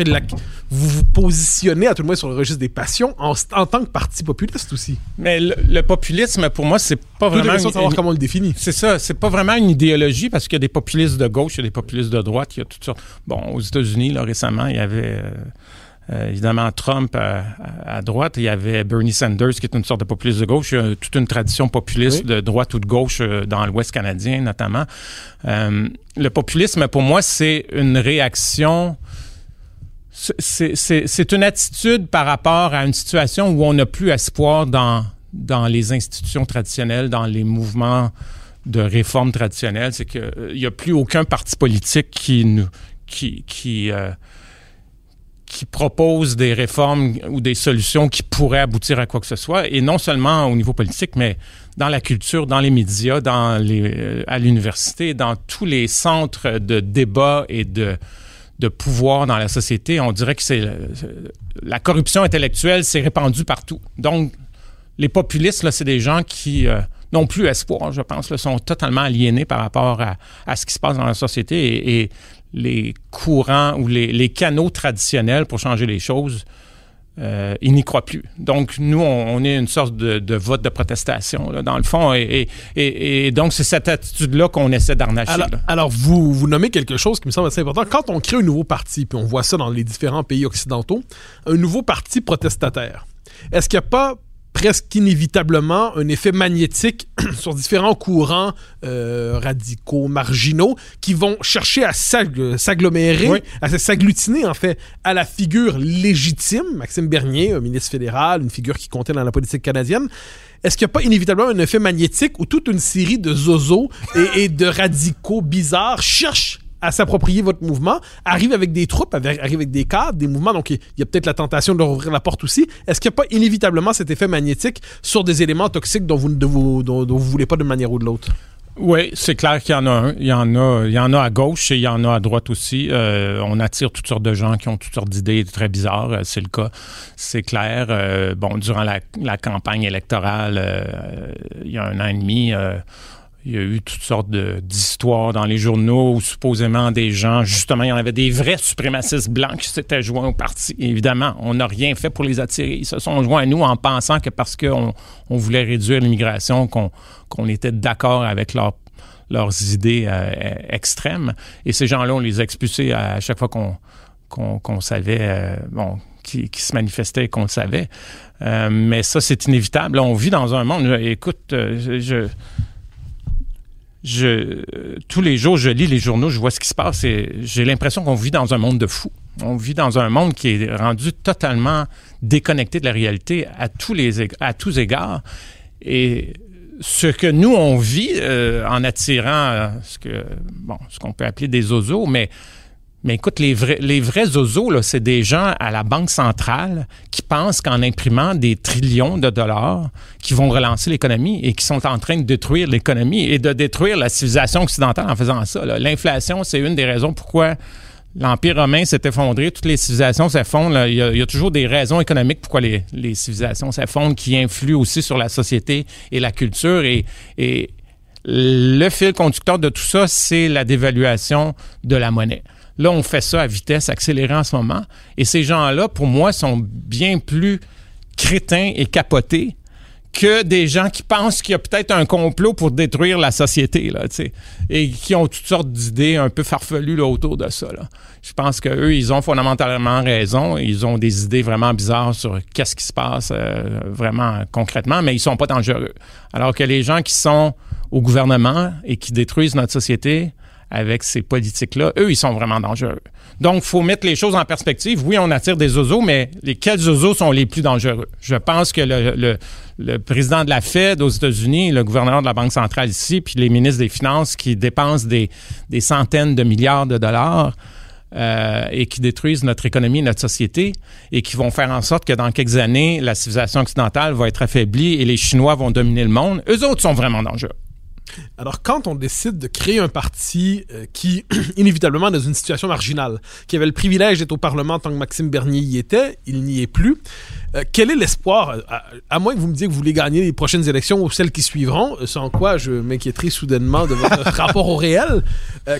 vous vous positionnez à tout le moins sur le registre des passions en, tant que parti populiste aussi. Mais le, populisme, pour moi, c'est pas vraiment. Une, de savoir comment on le définit. C'est ça, c'est pas vraiment une idéologie parce qu'il y a des populistes de gauche, il y a des populistes de droite, il y a toutes sortes. Bon, aux États-Unis, là, récemment, il y avait. Euh, euh, évidemment, Trump à, droite, il y avait Bernie Sanders qui est une sorte de populiste de gauche. Il y a toute une tradition populiste de droite ou de gauche euh, dans l'Ouest canadien, notamment. Euh, le populisme, pour moi, c'est une réaction c'est une attitude par rapport à une situation où on n'a plus espoir dans, dans les institutions traditionnelles, dans les mouvements de réforme traditionnelle. C'est qu'il n'y a plus aucun parti politique qui, qui, qui, qui propose des réformes ou des solutions qui pourraient aboutir à quoi que ce soit, et non seulement au niveau politique, mais dans la culture, dans les médias, euh, à l'université, dans tous les centres de débat et de, de pouvoir dans la société. On dirait que c'est la corruption intellectuelle s'est répandue partout. Donc, les populistes, là, c'est des gens qui euh, n'ont plus espoir, je pense, sont totalement aliénés par rapport à, à, ce qui se passe dans la société et les courants ou les, canaux traditionnels pour changer les choses, euh, ils n'y croient plus. Donc, nous, on, est une sorte de, vote de protestation, dans le fond. Et, donc, c'est cette attitude-là qu'on essaie d'arnacher. Alors, alors, vous, vous nommez quelque chose qui me semble assez important. Quand on crée un nouveau parti, puis on voit ça dans les différents pays occidentaux, un nouveau parti protestataire, est-ce qu'il n'y a pas presque inévitablement un effet magnétique sur différents courants euh, radicaux, marginaux, qui vont chercher à s'agglomérer, à s'agglutiner en fait à la figure légitime, Maxime Bernier, un ministre fédéral, une figure qui comptait dans la politique canadienne. Est-ce qu'il n'y a pas inévitablement un effet magnétique où toute une série de zozos et, et de radicaux bizarres cherchent à s'approprier votre mouvement, arrive avec des troupes, arrive avec des cadres, des mouvements. Donc, il y a peut-être la tentation de leur ouvrir la porte aussi. Est-ce qu'il n'y a pas inévitablement cet effet magnétique sur des éléments toxiques dont vous ne voulez pas de manière ou de l'autre? Oui, c'est clair qu'il y en a un. Il y en a, il y en a à gauche et il y en a à droite aussi. Euh, on attire toutes sortes de gens qui ont toutes sortes d'idées très bizarres. Euh, c'est le cas, c'est clair. Euh, bon, durant la, la campagne électorale, il y a un an et demi, il y a eu toutes sortes d'histoires dans les journaux où supposément des gens, justement, il y en avait des vrais suprémacistes blancs qui s'étaient joints au parti. évidemment, on n'a rien fait pour les attirer. Ils se sont joints à nous en pensant que parce qu'on on voulait réduire l'immigration, qu'on était d'accord avec leurs idées euh, extrêmes. Et ces gens-là, on les a expulsés à chaque fois qu'on savait, euh, bon, qui, se manifestait qu'on le savait. Euh, mais ça, c'est inévitable. on vit dans un monde. Écoute, je je, tous les jours, je lis les journaux, je vois ce qui se passe et j'ai l'impression qu'on vit dans un monde de fous. On vit dans un monde qui est rendu totalement déconnecté de la réalité à tous les à tous égards. Et ce que nous on vit euh, en attirant euh, ce que bon, ce qu'on peut appeler des oiseaux, mais mais écoute, les vrais, les c'est des gens à la Banque centrale qui pensent qu'en imprimant des trillions de dollars, qui vont relancer l'économie et qui sont en train de détruire l'économie et de détruire la civilisation occidentale en faisant ça. L'inflation, c'est une des raisons pourquoi l'Empire romain s'est effondré, toutes les civilisations s'effondrent. Il, y a toujours des raisons économiques pourquoi les, civilisations s'effondrent qui influent aussi sur la société et la culture. Et le fil conducteur de tout ça, c'est la dévaluation de la monnaie. Là, on fait ça à vitesse accélérée en ce moment. Et ces gens-là, pour moi, sont bien plus crétins et capotés que des gens qui pensent qu'il y a peut-être un complot pour détruire la société, là, et qui ont toutes sortes d'idées un peu farfelues autour de ça. Je pense qu'eux, ils ont fondamentalement raison. Ils ont des idées vraiment bizarres sur qu'est-ce qui se passe euh, vraiment concrètement, mais ils sont pas dangereux. Alors que les gens qui sont au gouvernement et qui détruisent notre société, avec ces politiques-là, eux, ils sont vraiment dangereux. Donc, il faut mettre les choses en perspective. Oui, on attire des oiseaux, mais lesquels oiseaux sont les plus dangereux? Je pense que le, le, président de la Fed aux États-Unis, le gouverneur de la Banque centrale ici, puis les ministres des Finances qui dépensent des, des centaines de milliards de dollars euh, et qui détruisent notre économie et notre société et qui vont faire en sorte que dans quelques années, la civilisation occidentale va être affaiblie et les Chinois vont dominer le monde, eux autres sont vraiment dangereux. Alors, quand on décide de créer un parti euh, qui, inévitablement, dans une situation marginale, qui avait le privilège d'être au Parlement tant que Maxime Bernier y était, il n'y est plus, euh, quel est l'espoir, à, moins que vous me disiez que vous voulez gagner les prochaines élections ou celles qui suivront, euh, sans quoi je m'inquiéterai soudainement de votre rapport au réel,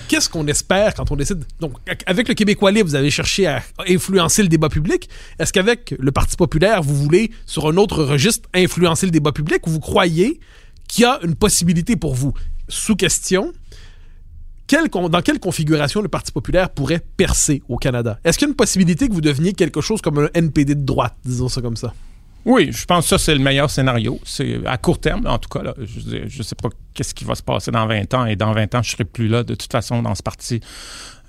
qu'est-ce qu'on espère quand on décide... Donc, avec le Québécois libre, vous avez cherché à influencer le débat public. Est-ce qu'avec le Parti populaire, vous voulez, sur un autre registre, influencer le débat public ou vous croyez qu'il y a une possibilité pour vous. Sous question, dans quelle configuration le Parti populaire pourrait percer au Canada? Est-ce qu'il y a une possibilité que vous deveniez quelque chose comme un NPD de droite, disons ça comme ça? Oui, je pense que ça, c'est le meilleur scénario. C'est à court terme, en tout cas. je ne sais pas qu'est-ce qui va se passer dans 20 ans. Et dans 20 ans, je ne serai plus là, de toute façon, dans ce parti.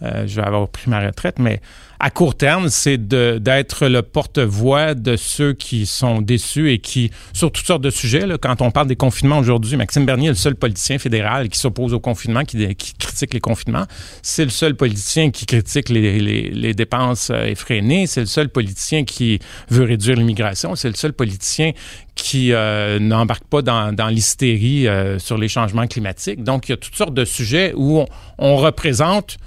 Euh, je vais avoir pris ma retraite. Mais à court terme, c'est d'être le porte-voix de ceux qui sont déçus et qui, sur toutes sortes de sujets, quand on parle des confinements aujourd'hui, Maxime Bernier est le seul politicien fédéral qui s'oppose au confinement, qui, critique les confinements. C'est le seul politicien qui critique les, dépenses euh, effrénées. C'est le seul politicien qui veut réduire l'immigration. C'est le seul politicien qui euh, n'embarque pas dans, l'hystérie sur les changements climatiques. Donc, il y a toutes sortes de sujets où on représente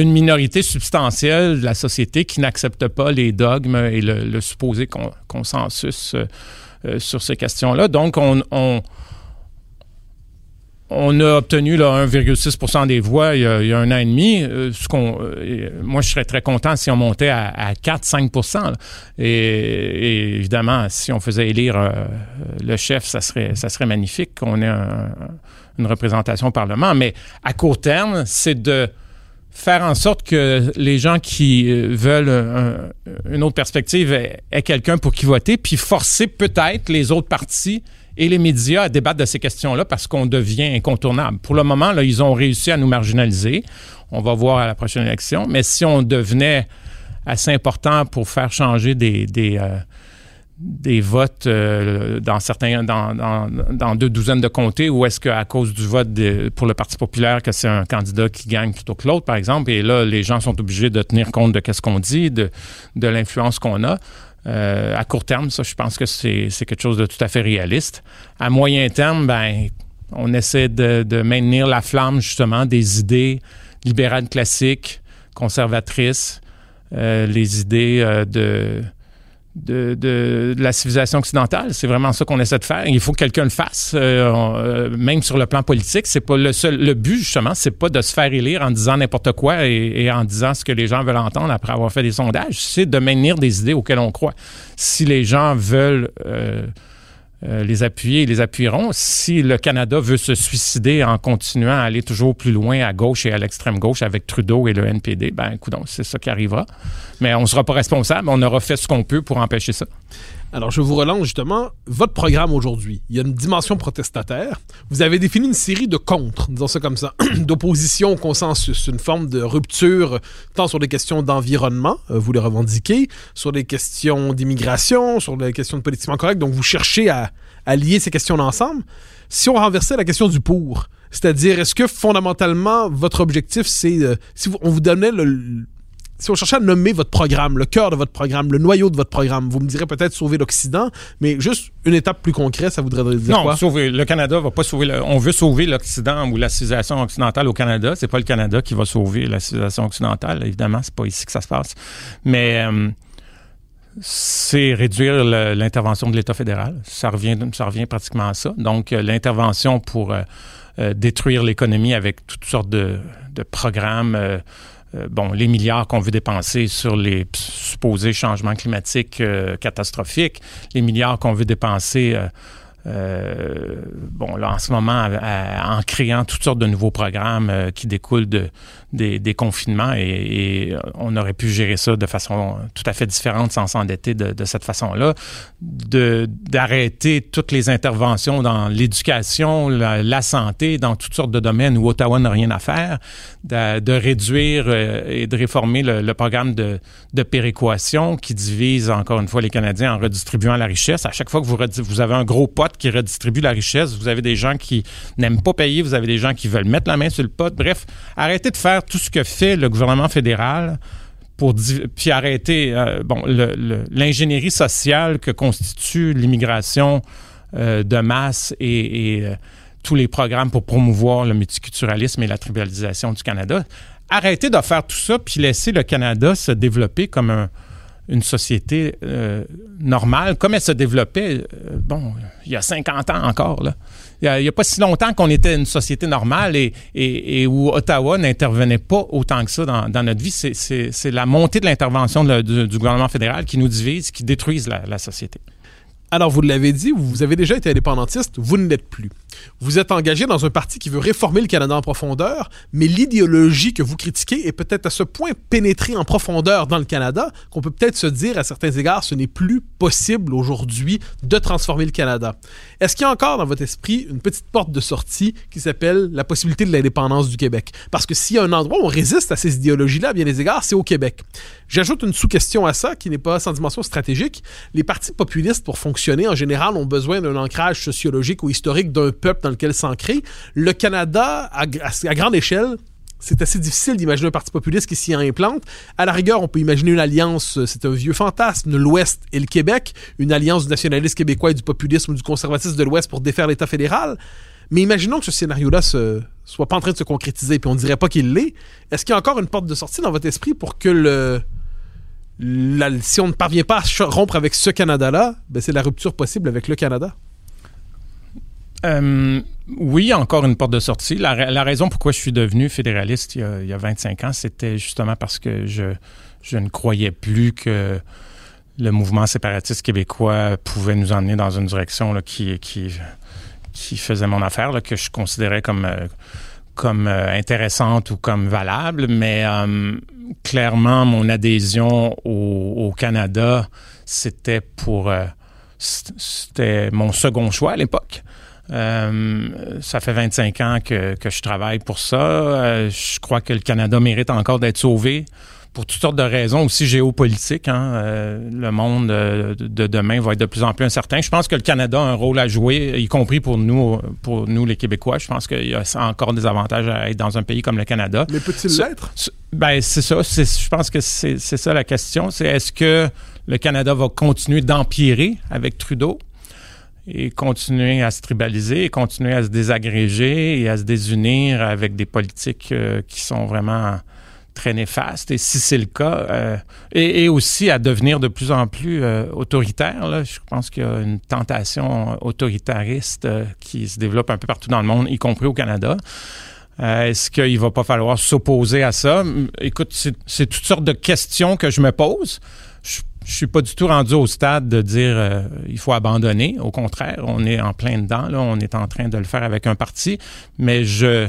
une minorité substantielle de la société qui n'accepte pas les dogmes et le, supposé consensus euh, euh, sur ces questions-là. Donc, on, on, a obtenu 1,6% des voix il y, a, un an et demi. Euh, ce qu'on, moi, je serais très content si on montait à, 4-5% et, évidemment, si on faisait élire le chef, ça serait, ça serait magnifique qu'on ait une représentation au Parlement. Mais à court terme, c'est de faire en sorte que les gens qui euh, veulent une autre perspective aient, quelqu'un pour qui voter, puis forcer peut-être les autres partis et les médias à débattre de ces questions-là parce qu'on devient incontournable. Pour le moment, là, ils ont réussi à nous marginaliser. On va voir à la prochaine élection. Mais si on devenait assez important pour faire changer des, euh, des votes euh, dans certains dans, dans, deux douzaines de comtés ou est-ce qu'à cause du vote pour le Parti populaire que c'est un candidat qui gagne plutôt que l'autre, par exemple, et là, les gens sont obligés de tenir compte de ce qu'on dit, de, de l'influence qu'on a. Euh, à court terme, ça, je pense que c'est quelque chose de tout à fait réaliste. À moyen terme, ben, on essaie de, de maintenir la flamme, justement, des idées libérales classiques, conservatrices, euh, les idées de de, la civilisation occidentale. C'est vraiment ça qu'on essaie de faire. Il faut que quelqu'un le fasse, euh, euh, même sur le plan politique. C'est pas le seul. Le but justement, c'est pas de se faire élire en disant n'importe quoi et, en disant ce que les gens veulent entendre après avoir fait des sondages. C'est de maintenir des idées auxquelles on croit. Si les gens veulent euh, euh, les appuyer, les appuieront. Si le Canada veut se suicider en continuant à aller toujours plus loin à gauche et à l'extrême gauche avec Trudeau et le NPD, ben écoute, c'est ça qui arrivera. Mais on ne sera pas responsable, on aura fait ce qu'on peut pour empêcher ça. Alors, je vous relance justement votre programme aujourd'hui. Il y a une dimension protestataire. Vous avez défini une série de contre, disons ça comme ça, d'opposition au consensus, une forme de rupture tant sur des questions d'environnement, euh, vous les revendiquez, sur des questions d'immigration, sur des questions de politiquement correct. Donc, vous cherchez à, lier ces questions ensemble. Si on renversait la question du pour, c'est-à-dire, est-ce que fondamentalement, votre objectif, c'est, euh, si on vous donnait le, si on cherchait à nommer votre programme, le cœur de votre programme, le noyau de votre programme, vous me direz peut-être sauver l'Occident, mais juste une étape plus concrète, ça voudrait dire non, quoi? sauver le Canada va pas sauver. on veut sauver l'Occident ou la civilisation occidentale au Canada. C'est pas le Canada qui va sauver la civilisation occidentale. Évidemment, c'est pas ici que ça se passe. Mais euh, c'est réduire l'intervention de l'État fédéral. Ça revient, ça revient pratiquement à ça. Donc, euh, l'intervention pour euh, détruire l'économie avec toutes sortes de, de programmes euh, bon, les milliards qu'on veut dépenser sur les supposés changements climatiques euh, catastrophiques, les milliards qu'on veut dépenser euh, bon, là, en ce moment, en créant toutes sortes de nouveaux programmes euh, qui découlent de, des, confinements et, on aurait pu gérer ça de façon tout à fait différente sans s'endetter de, cette façon-là, d'arrêter toutes les interventions dans l'éducation, la, santé, dans toutes sortes de domaines où Ottawa n'a rien à faire, de, réduire euh, et de réformer le, programme de, de péréquation qui divise encore une fois les Canadiens en redistribuant la richesse. À chaque fois que vous, vous avez un gros pot qui redistribue la richesse, vous avez des gens qui n'aiment pas payer, vous avez des gens qui veulent mettre la main sur le pot. Bref, arrêtez de faire tout ce que fait le gouvernement fédéral pour puis arrêter euh, bon l'ingénierie sociale que constitue l'immigration euh, de masse et, euh, tous les programmes pour promouvoir le multiculturalisme et la tribalisation du Canada. Arrêtez de faire tout ça puis laisser le Canada se développer comme un, une société euh, normale, comme elle se développait, euh, bon, il y a 50 ans encore, là. Il n'y a, pas si longtemps qu'on était une société normale et, où Ottawa n'intervenait pas autant que ça dans, notre vie. C'est la montée de l'intervention du, gouvernement fédéral qui nous divise, qui détruise la société. Alors, vous l'avez dit, vous avez déjà été indépendantiste, vous ne l'êtes plus. Vous êtes engagé dans un parti qui veut réformer le Canada en profondeur, mais l'idéologie que vous critiquez est peut-être à ce point pénétrée en profondeur dans le Canada qu'on peut peut-être se dire à certains égards ce n'est plus possible aujourd'hui de transformer le Canada. Est-ce qu'il y a encore dans votre esprit une petite porte de sortie qui s'appelle la possibilité de l'indépendance du Québec? Parce que s'il y a un endroit où on résiste à ces idéologies-là, à bien des égards, c'est au Québec. J'ajoute une sous-question à ça qui n'est pas sans dimension stratégique. Les partis populistes, pour fonctionner, en général, ont besoin d'un ancrage sociologique ou historique d'un peuple dans lequel s'ancrer. Le Canada, à, grande échelle, c'est assez difficile d'imaginer un parti populiste qui s'y implante. À la rigueur, on peut imaginer une alliance, euh, c'est un vieux fantasme, l'Ouest et le Québec, une alliance du nationalisme québécois et du populisme ou du conservatisme de l'Ouest pour défaire l'État fédéral. Mais imaginons que ce scénario-là ne soit pas en train de se concrétiser, puis on dirait pas qu'il l'est. Est-ce qu'il y a encore une porte de sortie dans votre esprit pour que le, si on ne parvient pas à rompre avec ce Canada-là, ben c'est la rupture possible avec le Canada? Euh, oui, encore une porte de sortie. La, raison pourquoi je suis devenu fédéraliste il y a, 25 ans, c'était justement parce que je, je, ne croyais plus que le mouvement séparatiste québécois pouvait nous emmener dans une direction qui, qui, qui faisait mon affaire, que je considérais comme, euh, euh, intéressante ou comme valable, mais clairement, mon adhésion au, Canada, c'était pour... C'était mon second choix à l'époque. Ça fait 25 ans que, que je travaille pour ça. je crois que le Canada mérite encore d'être sauvé pour toutes sortes de raisons aussi géopolitiques. Hein, euh, le monde euh, de demain va être de plus en plus incertain. Je pense que le Canada a un rôle à jouer, y compris pour nous, pour nous les Québécois. Je pense qu'il y a encore des avantages à être dans un pays comme le Canada. Mais peut-il l'être? Ben c'est ça. Je pense que c'est ça la question. C'est est-ce que le Canada va continuer d'empirer avec Trudeau? Et continuer à se tribaliser, continuer à se désagréger et à se désunir avec des politiques euh, qui sont vraiment très néfaste. Et si c'est le cas, euh, et, aussi à devenir de plus en plus euh, autoritaire, je pense qu'il y a une tentation autoritariste qui se développe un peu partout dans le monde, y compris au Canada. Est-ce qu'il va pas falloir s'opposer à ça? Écoute, c'est toutes sortes de questions que je me pose. Je, je suis pas du tout rendu au stade de dire il faut abandonner. Au contraire, on est en plein dedans. On est en train de le faire avec un parti, mais je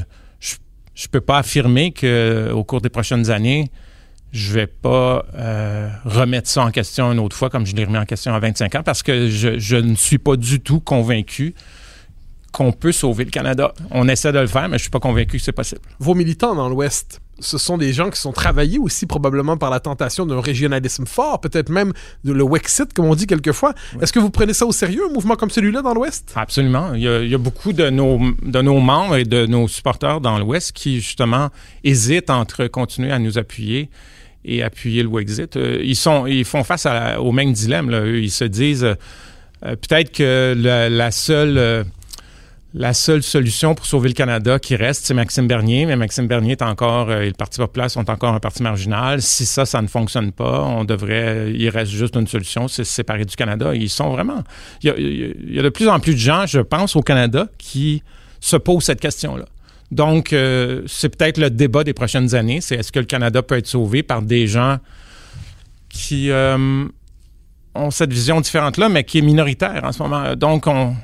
je peux pas affirmer que au cours des prochaines années, je vais pas euh, remettre ça en question une autre fois comme je l'ai remis en question à 25 ans parce que je, je ne suis pas du tout convaincu qu'on peut sauver le Canada. On essaie de le faire, mais je suis pas convaincu que c'est possible. Vos militants dans l'Ouest, ce sont des gens qui sont travaillés aussi probablement par la tentation d'un régionalisme fort, peut-être même de le Wexit, comme on dit quelquefois. Est-ce que vous prenez ça au sérieux, un mouvement comme celui-là dans l'Ouest? Absolument. Il y, a, beaucoup de nos, de nos membres et de nos supporters dans l'Ouest qui, justement, hésitent entre continuer à nous appuyer et appuyer le Wexit. Euh, ils, sont, ils font face au même dilemme. Là. Ils se disent euh, peut-être que la, seule... Euh, la seule solution pour sauver le Canada qui reste, c'est Maxime Bernier, mais Maxime Bernier est encore, euh, et le Parti populaire sont encore un parti marginal. Si ça, ça ne fonctionne pas, on devrait, il reste juste une solution, c'est se séparer du Canada. Ils sont vraiment, il y, a, de plus en plus de gens, je pense, au Canada qui se posent cette question-là. Donc, euh, c'est peut-être le débat des prochaines années, c'est est-ce que le Canada peut être sauvé par des gens qui euh, ont cette vision différente-là, mais qui est minoritaire en ce moment. Donc, on,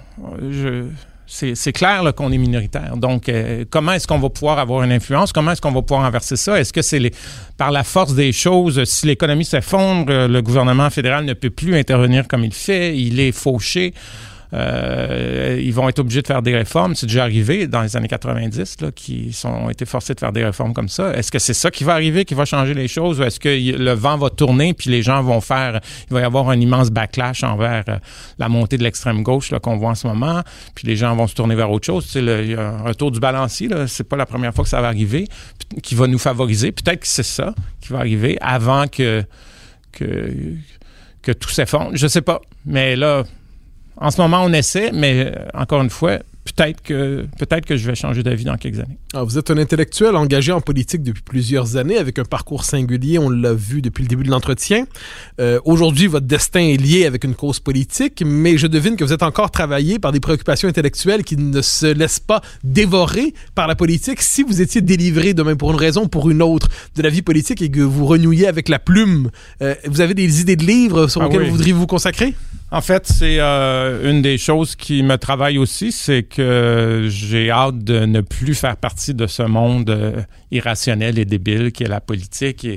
je, c'est clair qu'on est minoritaire. Donc, euh, comment est-ce qu'on va pouvoir avoir une influence? Comment est-ce qu'on va pouvoir inverser ça? Est-ce que c'est par la force des choses, si l'économie s'effondre, le gouvernement fédéral ne peut plus intervenir comme il fait, il est fauché? Euh, ils vont être obligés de faire des réformes. C'est déjà arrivé dans les années 90, là, ont été forcés de faire des réformes comme ça. Est-ce que c'est ça qui va arriver, qui va changer les choses, ou est-ce que le vent va tourner, puis les gens vont faire, il va y avoir un immense backlash envers euh, la montée de l'extrême gauche qu'on voit en ce moment, puis les gens vont se tourner vers autre chose? Y a un retour du balancier, c'est pas la première fois que ça va arriver, qui va nous favoriser. Peut-être que c'est ça qui va arriver avant que, que, que tout s'effondre. Je sais pas. Mais là, en ce moment, on essaie, mais euh, encore une fois, peut-être que, peut-être que je vais changer d'avis dans quelques années. Ah, vous êtes un intellectuel engagé en politique depuis plusieurs années, avec un parcours singulier, on l'a vu depuis le début de l'entretien. Euh, aujourd'hui, votre destin est lié avec une cause politique, mais je devine que vous êtes encore travaillé par des préoccupations intellectuelles qui ne se laissent pas dévorer par la politique. Si vous étiez délivré demain pour une raison ou pour une autre de la vie politique et que vous renouiez avec la plume, euh, vous avez des idées de livres sur ah lesquels vous voudriez vous consacrer? En fait, c'est euh, une des choses qui me travaille aussi, c'est que j'ai hâte de ne plus faire partie de ce monde euh, irrationnel et débile qui est la politique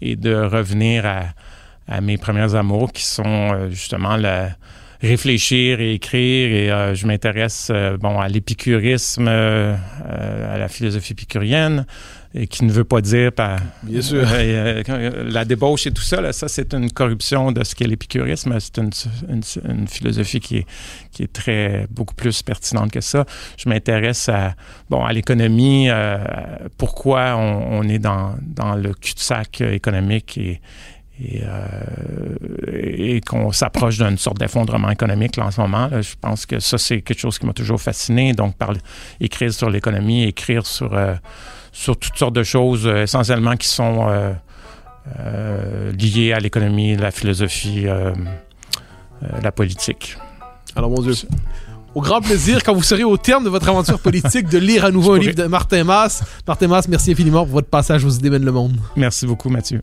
et, de revenir à, mes premiers amours qui sont euh, justement la, réfléchir et écrire et je m'intéresse bon à l'épicurisme, à la philosophie épicurienne, et qui ne veut pas dire par Bien sûr. Euh, euh, la débauche et tout ça, là, ça c'est une corruption de ce qu'est l'épicurisme. C'est une, une, philosophie qui est, qui est très beaucoup plus pertinente que ça. Je m'intéresse à bon à l'économie, euh, pourquoi on, on, est dans, dans le cul-de-sac économique et, et, euh, et qu'on s'approche d'une sorte d'effondrement économique là, en ce moment. Là. Je pense que ça, c'est quelque chose qui m'a toujours fasciné. Donc, par, écrire sur l'économie, écrire sur sur toutes sortes de choses, euh, essentiellement qui sont euh, euh, liées à l'économie, la philosophie, la politique. Alors, mon Dieu. Au grand plaisir, quand vous serez au terme de votre aventure politique, de lire à nouveau un livre de Martin Mass. Martin Mass, merci infiniment pour votre passage aux idées mènent le monde. Merci beaucoup, Mathieu.